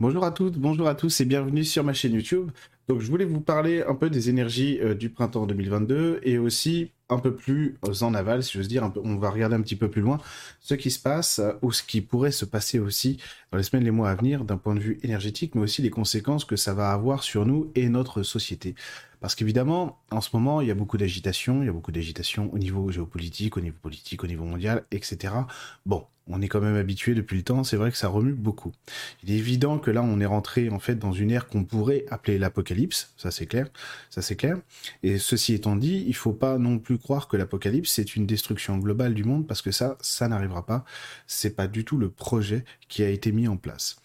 Bonjour à toutes, bonjour à tous et bienvenue sur ma chaîne YouTube. Donc je voulais vous parler un peu des énergies euh, du printemps 2022 et aussi un peu plus en aval, si j'ose dire, on va regarder un petit peu plus loin ce qui se passe euh, ou ce qui pourrait se passer aussi dans les semaines, les mois à venir d'un point de vue énergétique, mais aussi les conséquences que ça va avoir sur nous et notre société. Parce qu'évidemment, en ce moment, il y a beaucoup d'agitation, il y a beaucoup d'agitation au niveau géopolitique, au niveau politique, au niveau mondial, etc. Bon, on est quand même habitué depuis le temps, c'est vrai que ça remue beaucoup. Il est évident que là, on est rentré en fait dans une ère qu'on pourrait appeler l'apocalypse, ça c'est clair, ça c'est clair. Et ceci étant dit, il faut pas non plus croire que l'apocalypse c'est une destruction globale du monde parce que ça, ça n'arrivera pas. C'est pas du tout le projet qui a été mis en place.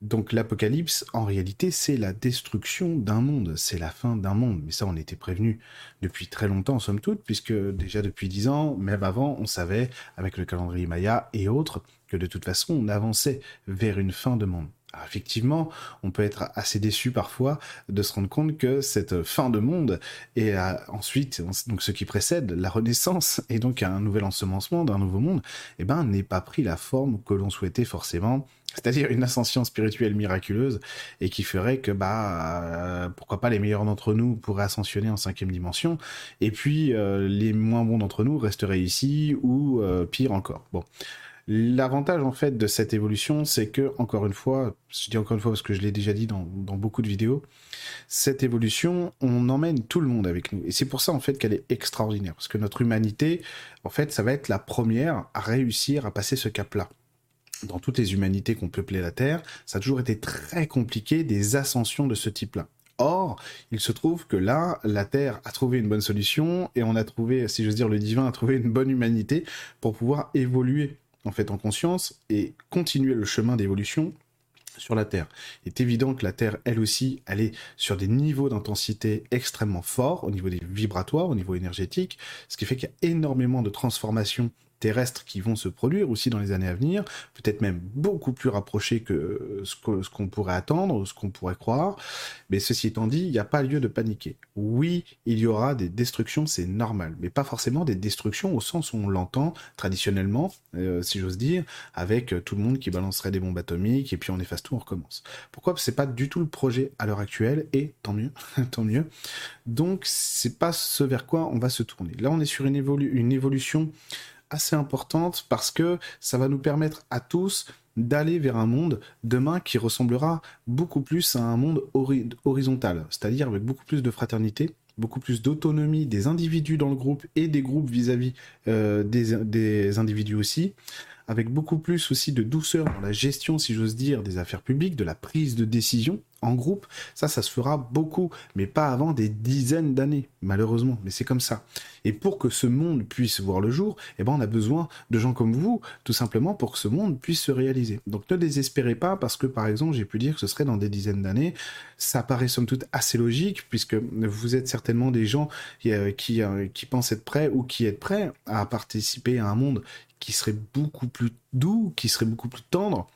Donc l'apocalypse, en réalité, c'est la destruction d'un monde, c'est la fin d'un monde. Mais ça, on était prévenu depuis très longtemps, somme toute, puisque déjà depuis dix ans, même avant, on savait, avec le calendrier Maya et autres, que de toute façon, on avançait vers une fin de monde. Alors effectivement, on peut être assez déçu parfois de se rendre compte que cette fin de monde et ensuite donc ce qui précède la renaissance et donc un nouvel ensemencement d'un nouveau monde, eh ben n'est pas pris la forme que l'on souhaitait forcément c'est-à-dire une ascension spirituelle miraculeuse et qui ferait que bah euh, pourquoi pas les meilleurs d'entre nous pourraient ascensionner en cinquième dimension et puis euh, les moins bons d'entre nous resteraient ici ou euh, pire encore. Bon. L'avantage en fait de cette évolution, c'est que encore une fois, je dis encore une fois parce que je l'ai déjà dit dans, beaucoup de vidéos, cette évolution, on emmène tout le monde avec nous. Et c'est pour ça en fait qu'elle est extraordinaire. Parce que notre humanité, en fait, ça va être la première à réussir à passer ce cap-là. Dans toutes les humanités qu'on peuplait la Terre, ça a toujours été très compliqué des ascensions de ce type-là. Or, il se trouve que là, la Terre a trouvé une bonne solution et on a trouvé, si j'ose dire, le divin a trouvé une bonne humanité pour pouvoir évoluer en fait en conscience et continuer le chemin d'évolution sur la Terre. Il est évident que la Terre, elle aussi, elle est sur des niveaux d'intensité extrêmement forts au niveau des vibratoires, au niveau énergétique, ce qui fait qu'il y a énormément de transformations terrestres qui vont se produire aussi dans les années à venir, peut-être même beaucoup plus rapprochés que ce qu'on pourrait attendre, ce qu'on pourrait croire. Mais ceci étant dit, il n'y a pas lieu de paniquer. Oui, il y aura des destructions, c'est normal, mais pas forcément des destructions au sens où on l'entend traditionnellement, euh, si j'ose dire, avec tout le monde qui balancerait des bombes atomiques et puis on efface tout, on recommence. Pourquoi? C'est pas du tout le projet à l'heure actuelle et tant mieux, tant mieux. Donc c'est pas ce vers quoi on va se tourner. Là, on est sur une évolution assez importante parce que ça va nous permettre à tous d'aller vers un monde demain qui ressemblera beaucoup plus à un monde horizontal, c'est-à-dire avec beaucoup plus de fraternité, beaucoup plus d'autonomie des individus dans le groupe et des groupes vis-à-vis euh, des, des individus aussi, avec beaucoup plus aussi de douceur dans la gestion, si j'ose dire, des affaires publiques, de la prise de décision, en groupe, ça, ça se fera beaucoup, mais pas avant des dizaines d'années, malheureusement. Mais c'est comme ça. Et pour que ce monde puisse voir le jour, eh ben, on a besoin de gens comme vous, tout simplement pour que ce monde puisse se réaliser. Donc ne désespérez pas, parce que par exemple, j'ai pu dire que ce serait dans des dizaines d'années. Ça paraît somme toute assez logique, puisque vous êtes certainement des gens euh, qui, euh, qui pensent être prêts ou qui êtes prêts à participer à un monde qui serait beaucoup plus doux, qui serait beaucoup plus tendre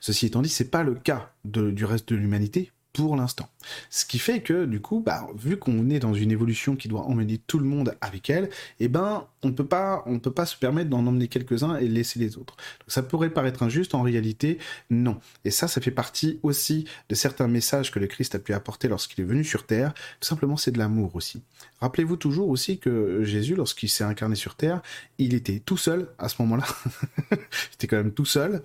Ceci étant dit, c'est pas le cas du reste de l'humanité pour l'instant. Ce qui fait que, du coup, bah, vu qu'on est dans une évolution qui doit emmener tout le monde avec elle, eh ben, on peut pas, on peut pas se permettre d'en emmener quelques-uns et laisser les autres. ça pourrait paraître injuste, en réalité, non. Et ça, ça fait partie aussi de certains messages que le Christ a pu apporter lorsqu'il est venu sur Terre. Tout simplement, c'est de l'amour aussi. Rappelez-vous toujours aussi que Jésus, lorsqu'il s'est incarné sur Terre, il était tout seul à ce moment-là. il était quand même tout seul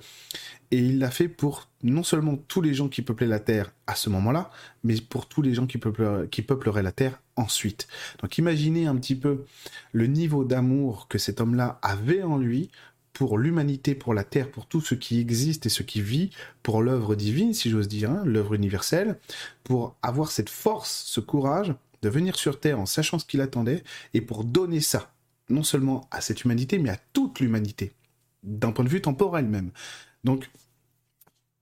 et il l'a fait pour non seulement tous les gens qui peuplaient la Terre à ce moment-là, mais pour tous les gens qui, peupleraient la Terre ensuite. Donc imaginez un petit peu le niveau d'amour que cet homme-là avait en lui pour l'humanité, pour la Terre, pour tout ce qui existe et ce qui vit, pour l'œuvre divine, si j'ose dire, hein, l'œuvre universelle, pour avoir cette force, ce courage de venir sur Terre en sachant ce qu'il attendait, et pour donner ça, non seulement à cette humanité, mais à toute l'humanité, d'un point de vue temporel même. Donc,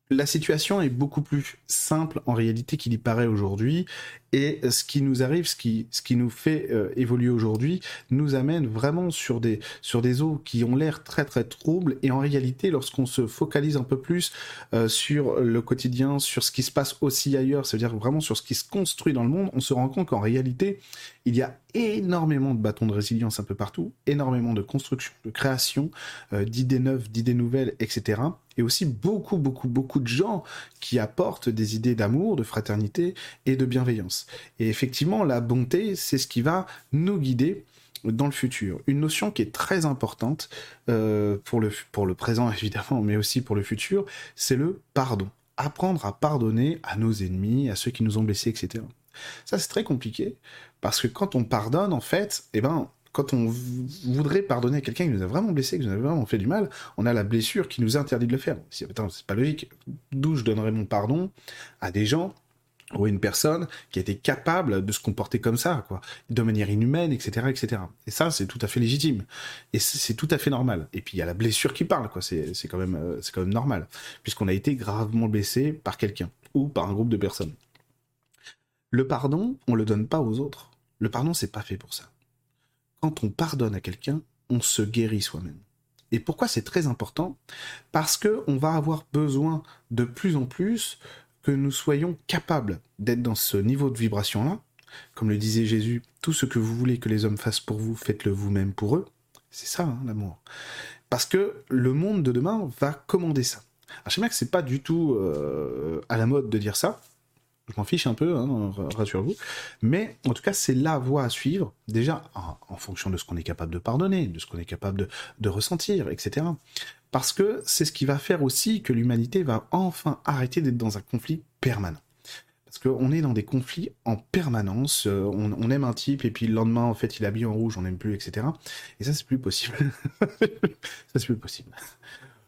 la situation est beaucoup plus simple en réalité qu'il y paraît aujourd'hui, Et ce qui nous arrive, ce qui, ce qui nous fait euh, évoluer aujourd'hui, nous amène vraiment sur des, sur des eaux qui ont l'air très très troubles. Et en réalité, lorsqu'on se focalise un peu plus euh, sur le quotidien, sur ce qui se passe aussi ailleurs, c'est-à-dire vraiment sur ce qui se construit dans le monde, on se rend compte qu'en réalité, il y a énormément de bâtons de résilience un peu partout, énormément de construction, de création, euh, d'idées neuves, d'idées nouvelles, etc. Et aussi beaucoup, beaucoup, beaucoup de gens qui apportent des idées d'amour, de fraternité et de bienveillance. Et effectivement, la bonté, c'est ce qui va nous guider dans le futur. Une notion qui est très importante euh, pour, le, pour le présent évidemment, mais aussi pour le futur, c'est le pardon. Apprendre à pardonner à nos ennemis, à ceux qui nous ont blessés, etc. Ça, c'est très compliqué, parce que quand on pardonne, en fait, eh ben, quand on voudrait pardonner à quelqu'un qui nous a vraiment blessé, qui nous a vraiment fait du mal, on a la blessure qui nous interdit de le faire. c'est pas logique. D'où je donnerais mon pardon à des gens ou une personne qui a été capable de se comporter comme ça, quoi, de manière inhumaine, etc., etc. Et ça, c'est tout à fait légitime. Et c'est tout à fait normal. Et puis, il y a la blessure qui parle, quoi. C'est quand même, euh, c'est quand même normal. Puisqu'on a été gravement blessé par quelqu'un ou par un groupe de personnes. Le pardon, on le donne pas aux autres. Le pardon, c'est pas fait pour ça. Quand on pardonne à quelqu'un, on se guérit soi-même. Et pourquoi c'est très important? Parce que on va avoir besoin de plus en plus que nous soyons capables d'être dans ce niveau de vibration-là. Comme le disait Jésus, tout ce que vous voulez que les hommes fassent pour vous, faites-le vous-même pour eux. C'est ça, hein, l'amour. Parce que le monde de demain va commander ça. Je sais bien que c'est pas du tout euh, à la mode de dire ça, je m'en fiche un peu, hein, rassurez-vous. Mais en tout cas, c'est la voie à suivre, déjà en, fonction de ce qu'on est capable de pardonner, de ce qu'on est capable de, ressentir, etc. Parce que c'est ce qui va faire aussi que l'humanité va enfin arrêter d'être dans un conflit permanent. Parce qu'on est dans des conflits en permanence, euh, on, aime un type et puis le lendemain, en fait, il est habillé en rouge, on n'aime plus, etc. Et ça, c'est plus possible. ça, c'est plus possible.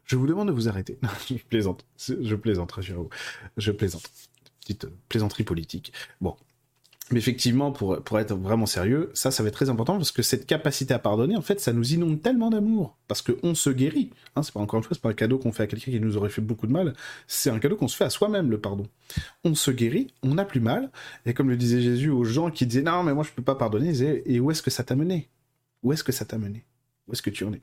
Je vous demande de vous arrêter. je plaisante. Je plaisante, rassurez-vous. Je plaisante petite plaisanterie politique. Bon. Mais effectivement, pour, pour être vraiment sérieux, ça, ça va être très important parce que cette capacité à pardonner, en fait, ça nous inonde tellement d'amour. Parce qu'on se guérit. Hein, c'est pas encore une fois, c'est pas un cadeau qu'on fait à quelqu'un qui nous aurait fait beaucoup de mal. C'est un cadeau qu'on se fait à soi-même, le pardon. On se guérit, on n'a plus mal. Et comme le disait Jésus aux gens qui disaient non, mais moi je peux pas pardonner, et où est-ce que ça t'a mené? Où est-ce que ça t'a mené? Où est-ce que tu en es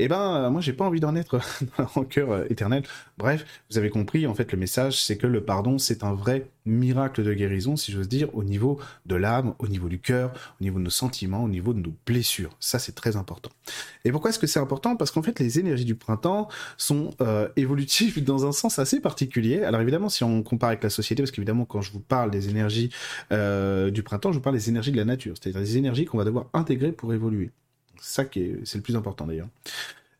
eh ben, euh, moi, j'ai pas envie d'en être en cœur euh, éternel. Bref, vous avez compris, en fait, le message, c'est que le pardon, c'est un vrai miracle de guérison, si j'ose dire, au niveau de l'âme, au niveau du cœur, au niveau de nos sentiments, au niveau de nos blessures. Ça, c'est très important. Et pourquoi est-ce que c'est important? Parce qu'en fait, les énergies du printemps sont euh, évolutives dans un sens assez particulier. Alors évidemment, si on compare avec la société, parce qu'évidemment, quand je vous parle des énergies du printemps, je vous parle des énergies de la nature, c'est-à-dire des énergies qu'on va devoir intégrer pour évoluer. Ça qui est, c'est le plus important d'ailleurs.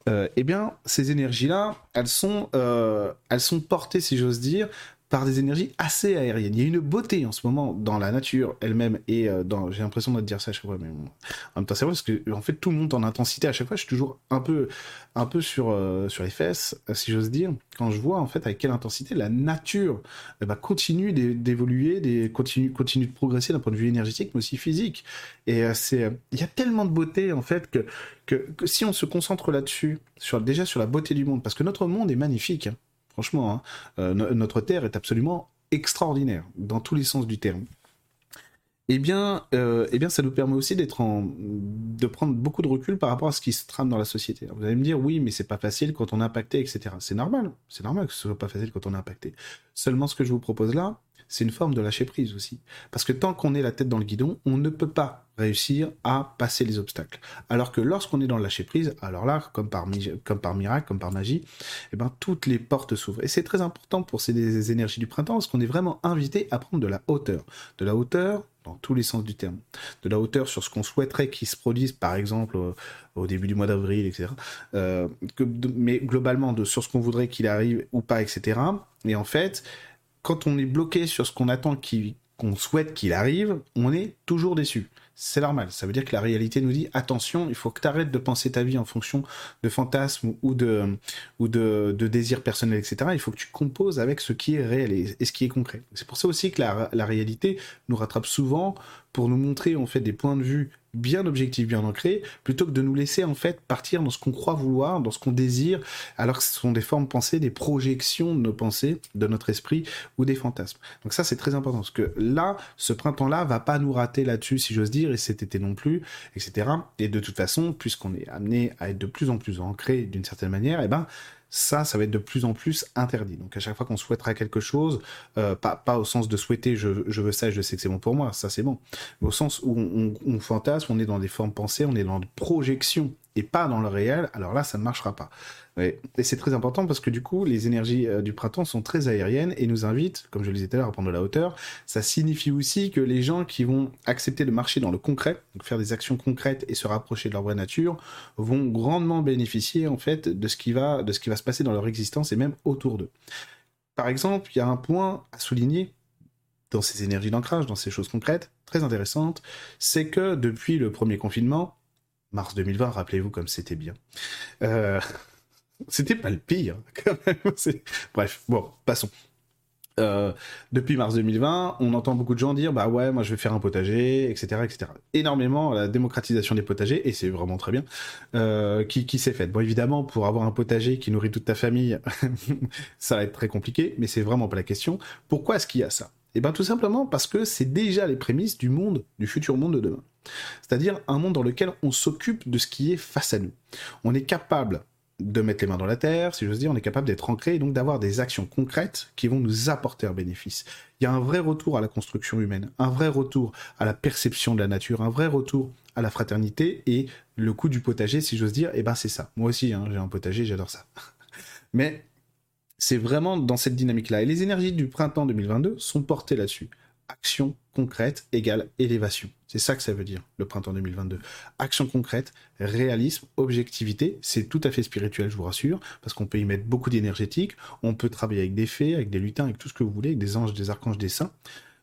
Euh, eh bien, ces énergies-là, elles sont, euh, elles sont portées, si j'ose dire, par des énergies assez aériennes. Il y a une beauté en ce moment dans la nature elle-même et euh, dans. J'ai l'impression de dire ça à chaque fois, mais en même temps c'est vrai parce que en fait tout le monde en intensité à chaque fois. Je suis toujours un peu, un peu sur euh, sur les fesses, si j'ose dire, quand je vois en fait avec quelle intensité la nature eh ben, continue d'évoluer, continue de progresser d'un point de vue énergétique, mais aussi physique. Et euh, c'est, il y a tellement de beauté en fait que, que, que si on se concentre là-dessus, sur déjà sur la beauté du monde, parce que notre monde est magnifique. Hein. Franchement, hein, euh, notre Terre est absolument extraordinaire, dans tous les sens du terme. Eh bien, euh, eh bien, ça nous permet aussi d'être en, de prendre beaucoup de recul par rapport à ce qui se trame dans la société. vous allez me dire, oui, mais c'est pas facile quand on est impacté, etc. C'est normal, c'est normal que ce soit pas facile quand on est impacté. Seulement, ce que je vous propose là, c'est une forme de lâcher prise aussi. Parce que tant qu'on est la tête dans le guidon, on ne peut pas réussir à passer les obstacles. Alors que lorsqu'on est dans le lâcher prise, alors là, comme par, miracle, comme par magie, eh ben, toutes les portes s'ouvrent. Et c'est très important pour ces énergies du printemps, parce qu'on est vraiment invité à prendre de la hauteur. De la hauteur dans tous les sens du terme. De la hauteur sur ce qu'on souhaiterait qu'il se produise, par exemple, au, début du mois d'avril, etc. Euh, mais globalement, sur ce qu'on voudrait qu'il arrive ou pas, etc. Et en fait, quand on est bloqué sur ce qu'on attend qu'on souhaite qu'il arrive, on est toujours déçu. C'est normal. Ça veut dire que la réalité nous dit attention, il faut que tu arrêtes de penser ta vie en fonction de fantasmes ou de, ou de, désirs personnels, etc. Il faut que tu composes avec ce qui est réel et, ce qui est concret. C'est pour ça aussi que la, réalité nous rattrape souvent pour nous montrer en fait des points de vue bien objectif, bien ancré, plutôt que de nous laisser en fait partir dans ce qu'on croit vouloir, dans ce qu'on désire, alors que ce sont des formes pensées, des projections de nos pensées, de notre esprit ou des fantasmes. Donc ça c'est très important parce que là, ce printemps-là va pas nous rater là-dessus, si j'ose dire, et cet été non plus, etc. Et de toute façon, puisqu'on est amené à être de plus en plus ancré d'une certaine manière, et eh ben ça, ça va être de plus en plus interdit. Donc à chaque fois qu'on souhaitera quelque chose, euh, pas, pas au sens de souhaiter je, je veux ça je sais que c'est bon pour moi, ça c'est bon, au sens où on, on, fantasme, on est dans des formes pensées, on est dans des projections et pas dans le réel, alors là ça ne marchera pas. Et c'est très important parce que du coup, les énergies euh, du printemps sont très aériennes et nous invitent, comme je le disais tout à l'heure, à prendre de la hauteur. Ça signifie aussi que les gens qui vont accepter de marcher dans le concret, donc faire des actions concrètes et se rapprocher de leur vraie nature, vont grandement bénéficier en fait de ce qui va, de ce qui va se passer dans leur existence et même autour d'eux. Par exemple, il y a un point à souligner dans ces énergies d'ancrage, dans ces choses concrètes, très intéressantes, c'est que depuis le premier confinement, mars 2020, rappelez-vous comme c'était bien, euh, c'était pas le pire, quand même. Bref, bon, passons. Euh, depuis mars 2020, on entend beaucoup de gens dire bah ouais, moi je vais faire un potager, etc., etc. Énormément la démocratisation des potagers et c'est vraiment très bien euh, qui, qui s'est faite. Bon évidemment pour avoir un potager qui nourrit toute ta famille, ça va être très compliqué, mais c'est vraiment pas la question. Pourquoi est-ce qu'il y a ça? Eh ben tout simplement parce que c'est déjà les prémices du monde, du futur monde de demain. C'est-à-dire un monde dans lequel on s'occupe de ce qui est face à nous. On est capable de mettre les mains dans la terre, si j'ose dire, on est capable d'être ancré et donc d'avoir des actions concrètes qui vont nous apporter un bénéfice. Il y a un vrai retour à la construction humaine, un vrai retour à la perception de la nature, un vrai retour à la fraternité et le coup du potager, si j'ose dire, eh ben c'est ça. Moi aussi, hein, j'ai un potager, j'adore ça. Mais c'est vraiment dans cette dynamique-là. Et les énergies du printemps 2022 sont portées là-dessus action concrète égale élévation. C'est ça que ça veut dire, le printemps 2022. Action concrète, réalisme, objectivité, c'est tout à fait spirituel, je vous rassure, parce qu'on peut y mettre beaucoup d'énergétique, on peut travailler avec des fées, avec des lutins, avec tout ce que vous voulez, avec des anges, des archanges, des saints.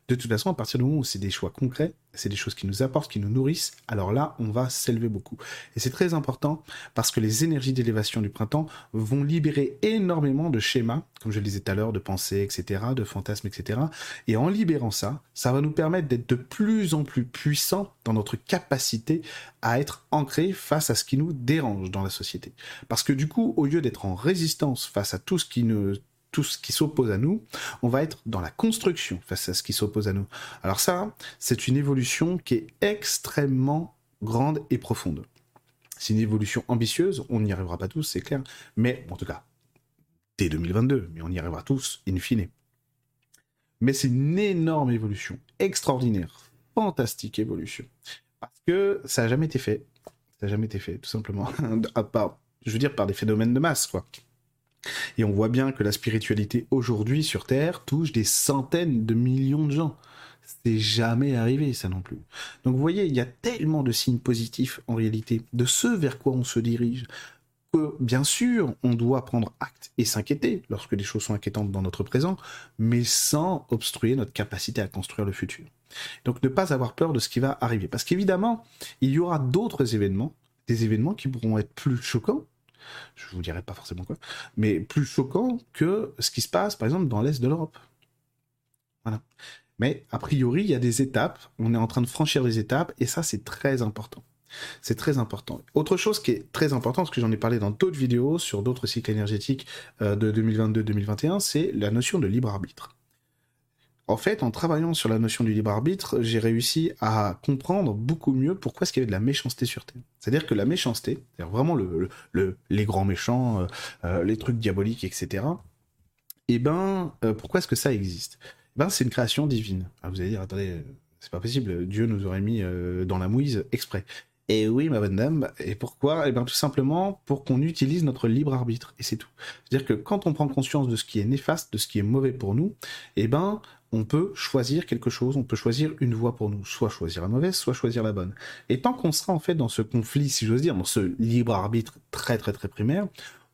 De toute façon, à partir du moment où c'est des choix concrets, c'est des choses qui nous apportent, qui nous nourrissent, alors là, on va s'élever beaucoup. Et c'est très important parce que les énergies d'élévation du printemps vont libérer énormément de schémas, comme je le disais tout à l'heure, de pensées, etc., de fantasmes, etc. Et en libérant ça, ça va nous permettre d'être de plus en plus puissants dans notre capacité à être ancrés face à ce qui nous dérange dans la société. Parce que du coup, au lieu d'être en résistance face à tout ce qui ne tout ce qui s'oppose à nous, on va être dans la construction face à ce qui s'oppose à nous. Alors ça, c'est une évolution qui est extrêmement grande et profonde. C'est une évolution ambitieuse, on n'y arrivera pas tous, c'est clair, mais en tout cas, dès 2022, mais on y arrivera tous, in fine. Mais c'est une énorme évolution, extraordinaire, fantastique évolution. Parce que ça n'a jamais été fait. Ça n'a jamais été fait, tout simplement. à part, je veux dire, par des phénomènes de masse, quoi. Et on voit bien que la spiritualité aujourd'hui sur Terre touche des centaines de millions de gens. C'est jamais arrivé ça non plus. Donc vous voyez, il y a tellement de signes positifs en réalité, de ce vers quoi on se dirige, que bien sûr, on doit prendre acte et s'inquiéter lorsque les choses sont inquiétantes dans notre présent, mais sans obstruer notre capacité à construire le futur. Donc ne pas avoir peur de ce qui va arriver. Parce qu'évidemment, il y aura d'autres événements, des événements qui pourront être plus choquants, je vous dirai pas forcément quoi, mais plus choquant que ce qui se passe, par exemple, dans l'Est de l'Europe. Voilà. Mais a priori, il y a des étapes, on est en train de franchir des étapes, et ça, c'est très important. C'est très important. Autre chose qui est très important, parce que j'en ai parlé dans d'autres vidéos sur d'autres cycles énergétiques euh, de 2022-2021, c'est la notion de libre arbitre. En fait, en travaillant sur la notion du libre arbitre, j'ai réussi à comprendre beaucoup mieux pourquoi est-ce qu'il y avait de la méchanceté sur Terre. C'est-à-dire que la méchanceté, c'est-à-dire vraiment le, les grands méchants, euh, euh, les trucs diaboliques, etc. Eh ben, euh, pourquoi est-ce que ça existe? Eh Ben, c'est une création divine. Ah, vous allez dire, attendez, c'est pas possible, Dieu nous aurait mis dans la mouise exprès. Et oui, ma bonne dame. Et pourquoi? Eh bien, tout simplement pour qu'on utilise notre libre arbitre. Et c'est tout. C'est-à-dire que quand on prend conscience de ce qui est néfaste, de ce qui est mauvais pour nous, eh ben, on peut choisir quelque chose, on peut choisir une voie pour nous, soit choisir la mauvaise, soit choisir la bonne. Et tant qu'on sera en fait dans ce conflit, si j'ose dire, dans ce libre arbitre très très très primaire,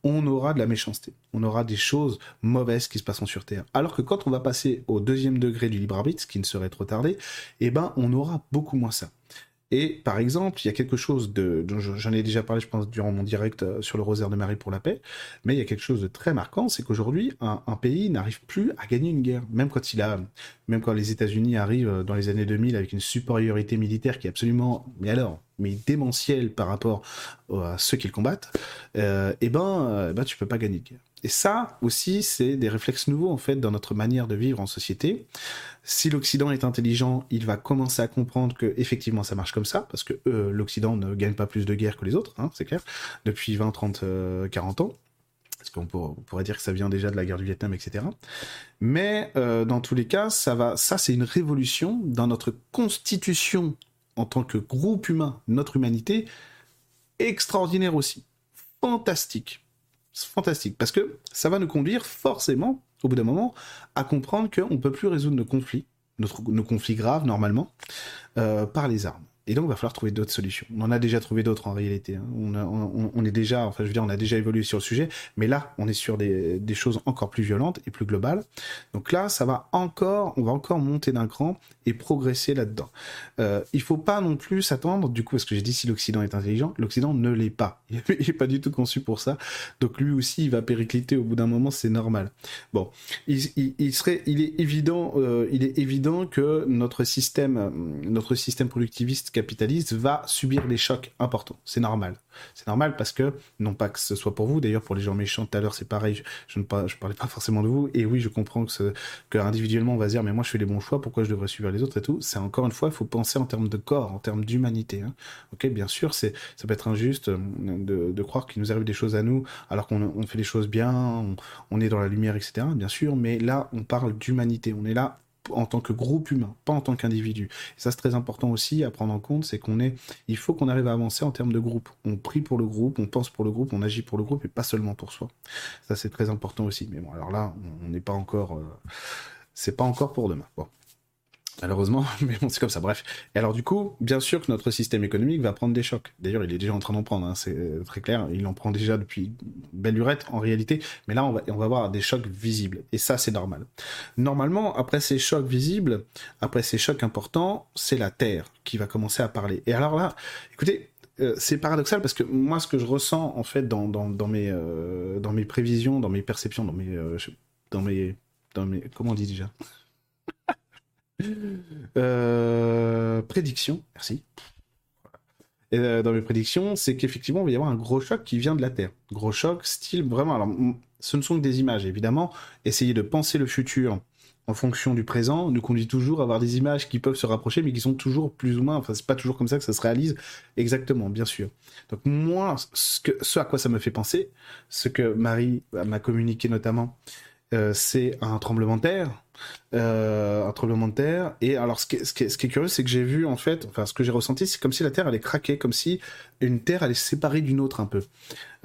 on aura de la méchanceté, on aura des choses mauvaises qui se passeront sur Terre. Alors que quand on va passer au deuxième degré du libre arbitre, ce qui ne serait trop tardé, eh ben on aura beaucoup moins ça. Et par exemple, il y a quelque chose de, j'en ai déjà parlé, je pense, durant mon direct euh, sur le rosaire de Marie pour la paix, mais il y a quelque chose de très marquant, c'est qu'aujourd'hui, un, pays n'arrive plus à gagner une guerre, même quand il a, même quand les États-Unis arrivent euh, dans les années 2000 avec une supériorité militaire qui est absolument, démentielle par rapport à ceux qu'ils combattent, euh, eh ben, eh ben, peux pas gagner de guerre. Et ça aussi, c'est des réflexes nouveaux en fait dans notre manière de vivre en société. Si l'Occident est intelligent, il va commencer à comprendre que effectivement ça marche comme ça, parce que euh, l'Occident ne gagne pas plus de guerres que les autres, hein, c'est clair, depuis 20, 30, 40 ans. Parce qu'on pourrait dire que ça vient déjà de la guerre du Vietnam, etc. Mais euh, dans tous les cas, ça c'est une révolution dans notre constitution en tant que groupe humain, notre humanité, extraordinaire aussi, fantastique fantastique parce que ça va nous conduire forcément, au bout d'un moment, à comprendre qu'on ne peut plus résoudre nos conflits, nos conflits graves normalement, euh, par les armes. Et donc, il va falloir trouver d'autres solutions. On en a déjà trouvé d'autres en réalité. Hein. On, est déjà, enfin, je veux dire, on a déjà évolué sur le sujet, mais là, on est sur des, choses encore plus violentes et plus globales. Donc là, ça va encore, on va encore monter d'un cran et progresser là-dedans. Euh, il faut pas non plus s'attendre, du coup, parce que j'ai dit si l'Occident est intelligent, l'Occident ne l'est pas. Il est pas du tout conçu pour ça. Donc lui aussi, il va péricliter au bout d'un moment, c'est normal. Bon, il, serait, il est évident, euh, il est évident que notre système, notre système productiviste capitaliste va subir des chocs importants. C'est normal. C'est normal parce que, non pas que ce soit pour vous, d'ailleurs pour les gens méchants tout à l'heure c'est pareil, je, ne je parlais pas forcément de vous, et oui je comprends que, que individuellement on va se dire mais moi je fais les bons choix, pourquoi je devrais suivre les autres et tout, c'est encore une fois, il faut penser en termes de corps, en termes d'humanité. Hein. Ok, bien sûr, c'est ça peut être injuste euh, de, croire qu'il nous arrive des choses à nous alors qu'on fait les choses bien, on, on est dans la lumière, etc. Bien sûr, mais là on parle d'humanité, on est là en tant que groupe humain, pas en tant qu'individu. Ça, c'est très important aussi à prendre en compte, c'est qu'on est, il faut qu'on arrive à avancer en termes de groupe. On prie pour le groupe, on pense pour le groupe, on agit pour le groupe et pas seulement pour soi. Ça, c'est très important aussi. Mais bon, alors là, on n'est pas encore, euh, c'est pas encore pour demain. Bon. Malheureusement, mais bon, c'est comme ça. Bref. Et alors, du coup, bien sûr que notre système économique va prendre des chocs. D'ailleurs, il est déjà en train d'en prendre, hein, c'est euh, très clair. Il en prend déjà depuis belle lurette, en réalité. Mais là, on va, on va avoir des chocs visibles. Et ça, c'est normal. Normalement, après ces chocs visibles, après ces chocs importants, c'est la Terre qui va commencer à parler. Et alors là, écoutez, euh, c'est paradoxal parce que moi, ce que je ressens, en fait, dans, mes, euh, dans mes prévisions, dans mes perceptions, dans mes, dans mes, dans mes, comment on dit déjà? euh, prédiction, merci. Et euh, dans mes prédictions, c'est qu'effectivement, il va y avoir un gros choc qui vient de la Terre. Gros choc, style vraiment. Alors, ce ne sont que des images, évidemment. Essayer de penser le futur en fonction du présent nous conduit toujours à avoir des images qui peuvent se rapprocher, mais qui sont toujours plus ou moins. Enfin, c'est pas toujours comme ça que ça se réalise exactement, bien sûr. Donc, moi, ce, à quoi ça me fait penser, ce que Marie m'a communiqué notamment, euh, c'est un tremblement de terre. Euh, un tremblement de terre. Et alors, ce qui est, ce qui est, curieux, c'est que j'ai vu, en fait, enfin, ce que j'ai ressenti, c'est comme si la Terre allait craquer, comme si une Terre allait se séparer d'une autre un peu.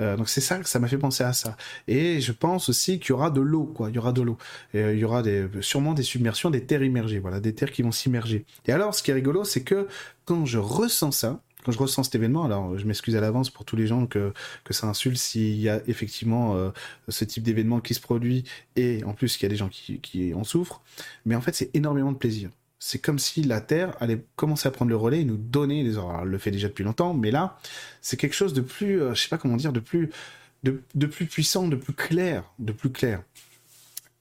Euh, donc, c'est ça ça m'a fait penser à ça. Et je pense aussi qu'il y aura de l'eau, quoi. Il y aura de l'eau. Et, il y aura des, sûrement des submersions, des terres immergées, voilà, des terres qui vont s'immerger. Et alors, ce qui est rigolo, c'est que quand je ressens ça, quand je ressens cet événement, alors je m'excuse à l'avance pour tous les gens que, ça insulte s'il y a effectivement euh, ce type d'événement qui se produit et en plus qu'il y a des gens qui, en souffrent, mais en fait c'est énormément de plaisir. C'est comme si la Terre allait commencer à prendre le relais et nous donner des ordres. elle le fait déjà depuis longtemps, mais là, c'est quelque chose de plus, euh, je sais pas comment dire, de plus, de plus puissant, de plus clair, de plus clair.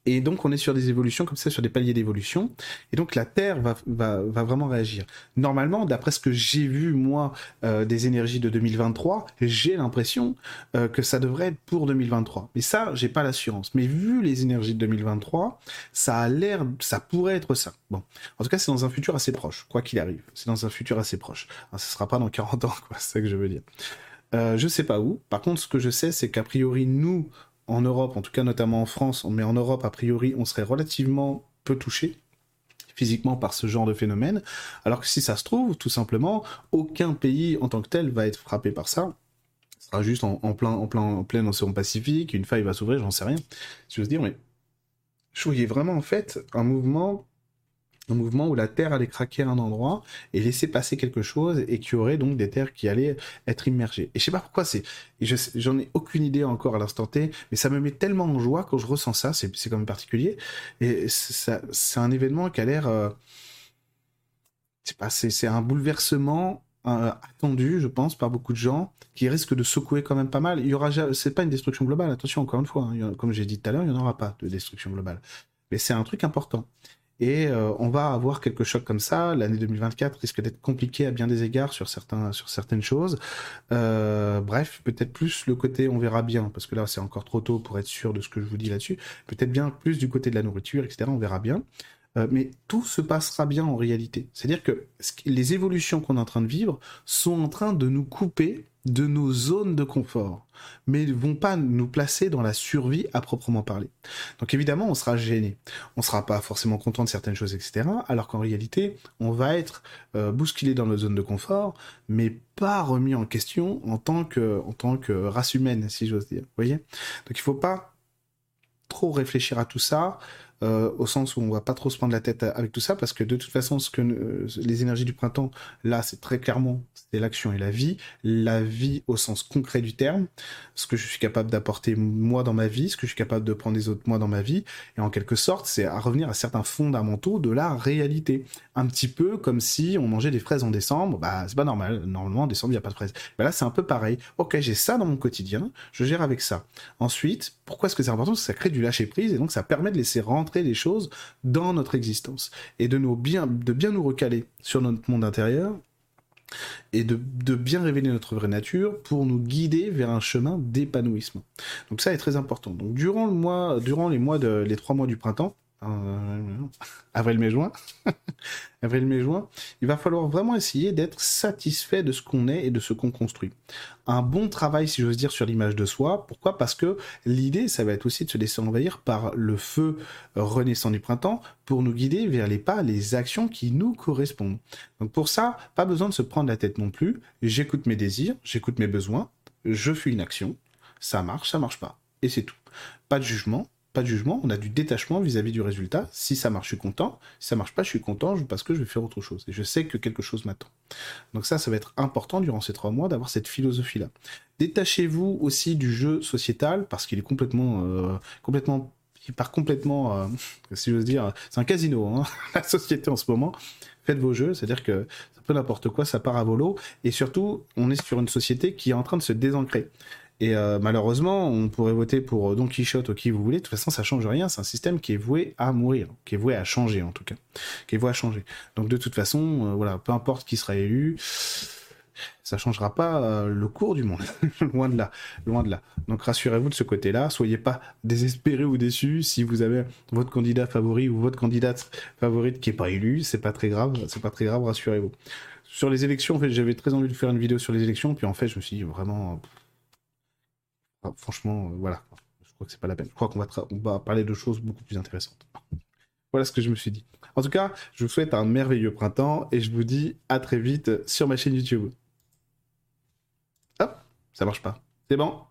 Et donc, on est sur des évolutions comme ça, sur des paliers d'évolution. Et donc, la Terre va, vraiment réagir. Normalement, d'après ce que j'ai vu, moi, euh, des énergies de 2023, j'ai l'impression euh, que ça devrait être pour 2023. Mais ça, j'ai pas l'assurance. Mais vu les énergies de 2023, ça a l'air, ça pourrait être ça. Bon. En tout cas, c'est dans un futur assez proche, quoi qu'il arrive. C'est dans un futur assez proche. Alors, ce sera pas dans 40 ans, quoi. C'est ça que je veux dire. Euh, je sais pas où. Par contre, ce que je sais, c'est qu'a priori, nous, en Europe, en tout cas notamment en France, mais en Europe, a priori, on serait relativement peu touché physiquement par ce genre de phénomène, alors que si ça se trouve, tout simplement, aucun pays en tant que tel va être frappé par ça. Ce sera juste en, plein, en, plein, en plein océan Pacifique, une faille va s'ouvrir, j'en sais rien, si veux dire, mais je voyais vraiment en fait un mouvement un mouvement où la Terre allait craquer à un endroit et laisser passer quelque chose et qu'il y aurait donc des terres qui allaient être immergées. Et je sais pas pourquoi c'est, j'en ai aucune idée encore à l'instant T, mais ça me met tellement en joie quand je ressens ça, c'est, quand même particulier. Et c'est un événement qui a l'air, euh, c'est un bouleversement attendu, je pense, par beaucoup de gens, qui risque de secouer quand même pas mal. Il y aura, c'est pas une destruction globale. Attention, encore une fois, hein, comme j'ai dit tout à l'heure, il n'y en aura pas de destruction globale. Mais c'est un truc important. Et euh, on va avoir quelques chocs comme ça. L'année 2024 risque d'être compliquée à bien des égards sur certains, sur certaines choses. Euh, bref, peut-être plus le côté, on verra bien, parce que là c'est encore trop tôt pour être sûr de ce que je vous dis là-dessus. Peut-être bien plus du côté de la nourriture, etc. On verra bien. Euh, mais tout se passera bien en réalité. C'est-à-dire que les évolutions qu'on est en train de vivre sont en train de nous couper de nos zones de confort, mais ne vont pas nous placer dans la survie à proprement parler. Donc évidemment, on sera gêné, on sera pas forcément content de certaines choses, etc. Alors qu'en réalité, on va être euh, bousculé dans nos zones de confort, mais pas remis en question en tant que, en tant que race humaine, si j'ose dire. Vous voyez? Donc il faut pas trop réfléchir à tout ça. Euh, au sens où on va pas trop se prendre la tête avec tout ça, parce que de toute façon, ce que euh, les énergies du printemps, là, c'est très clairement, c'est l'action et la vie, la vie au sens concret du terme, ce que je suis capable d'apporter moi dans ma vie, ce que je suis capable de prendre les autres moi dans ma vie, et en quelque sorte, c'est à revenir à certains fondamentaux de la réalité. Un petit peu comme si on mangeait des fraises en décembre, bah c'est pas normal, normalement en décembre il y a pas de fraises. Bah là c'est un peu pareil. Ok, j'ai ça dans mon quotidien, je gère avec ça. Ensuite, pourquoi est-ce que c'est important? Parce que ça crée du lâcher prise et donc ça permet de laisser rentrer des choses dans notre existence et de, nous bien, de bien nous recaler sur notre monde intérieur et de, de, bien révéler notre vraie nature pour nous guider vers un chemin d'épanouissement. Donc ça est très important. Donc durant le mois, durant les mois de, les trois mois du printemps, avril, mai, juin, avril, mai, juin, il va falloir vraiment essayer d'être satisfait de ce qu'on est et de ce qu'on construit. Un bon travail, si j'ose dire, sur l'image de soi. Pourquoi? Parce que l'idée, ça va être aussi de se laisser envahir par le feu renaissant du printemps pour nous guider vers les pas, les actions qui nous correspondent. Donc pour ça, pas besoin de se prendre la tête non plus. J'écoute mes désirs, j'écoute mes besoins, je fais une action, ça marche, ça marche pas. Et c'est tout. Pas de jugement, pas de jugement, on a du détachement vis-à-vis du résultat. Si ça marche, je suis content. Si ça marche pas, je suis content parce que je vais faire autre chose. Et je sais que quelque chose m'attend. Donc ça, ça va être important durant ces trois mois d'avoir cette philosophie-là. Détachez-vous aussi du jeu sociétal parce qu'il est complètement, euh, complètement, il part complètement, euh, si j'ose dire, c'est un casino, hein, la société en ce moment. Faites vos jeux, c'est-à-dire que c'est un peu n'importe quoi, ça part à volo. Et surtout, on est sur une société qui est en train de se désancrer. Et euh, malheureusement, on pourrait voter pour Don Quichotte ou qui vous voulez. De toute façon, ça change rien. C'est un système qui est voué à mourir, qui est voué à changer en tout cas, qui est voué à changer. Donc de toute façon, euh, voilà, peu importe qui sera élu, ça changera pas euh, le cours du monde. loin de là, loin de là. Donc rassurez-vous de ce côté-là. Soyez pas désespérés ou déçus si vous avez votre candidat favori ou votre candidate favorite qui est pas élu. C'est pas très grave. C'est pas très grave. Rassurez-vous. Sur les élections, en fait, j'avais très envie de faire une vidéo sur les élections, puis en fait, je me suis vraiment franchement, euh, voilà. Je crois que c'est pas la peine. Je crois qu'on va, va parler de choses beaucoup plus intéressantes. voilà ce que je me suis dit. En tout cas, je vous souhaite un merveilleux printemps et je vous dis à très vite sur ma chaîne YouTube. Hop, ça marche pas. C'est bon?